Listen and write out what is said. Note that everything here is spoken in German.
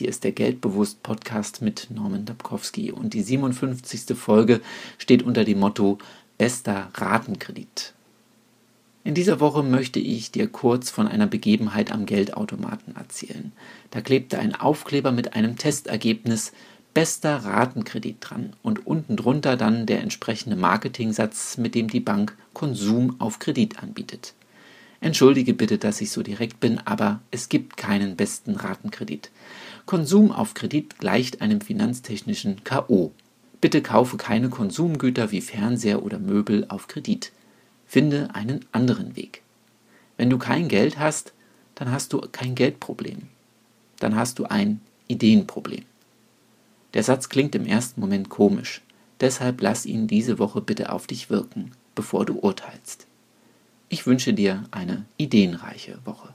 Hier ist der Geldbewusst Podcast mit Norman Dabkowski und die 57. Folge steht unter dem Motto Bester Ratenkredit. In dieser Woche möchte ich dir kurz von einer Begebenheit am Geldautomaten erzählen. Da klebte ein Aufkleber mit einem Testergebnis Bester Ratenkredit dran und unten drunter dann der entsprechende Marketingsatz, mit dem die Bank Konsum auf Kredit anbietet. Entschuldige bitte, dass ich so direkt bin, aber es gibt keinen besten Ratenkredit. Konsum auf Kredit gleicht einem finanztechnischen KO. Bitte kaufe keine Konsumgüter wie Fernseher oder Möbel auf Kredit. Finde einen anderen Weg. Wenn du kein Geld hast, dann hast du kein Geldproblem. Dann hast du ein Ideenproblem. Der Satz klingt im ersten Moment komisch, deshalb lass ihn diese Woche bitte auf dich wirken, bevor du urteilst. Ich wünsche dir eine ideenreiche Woche.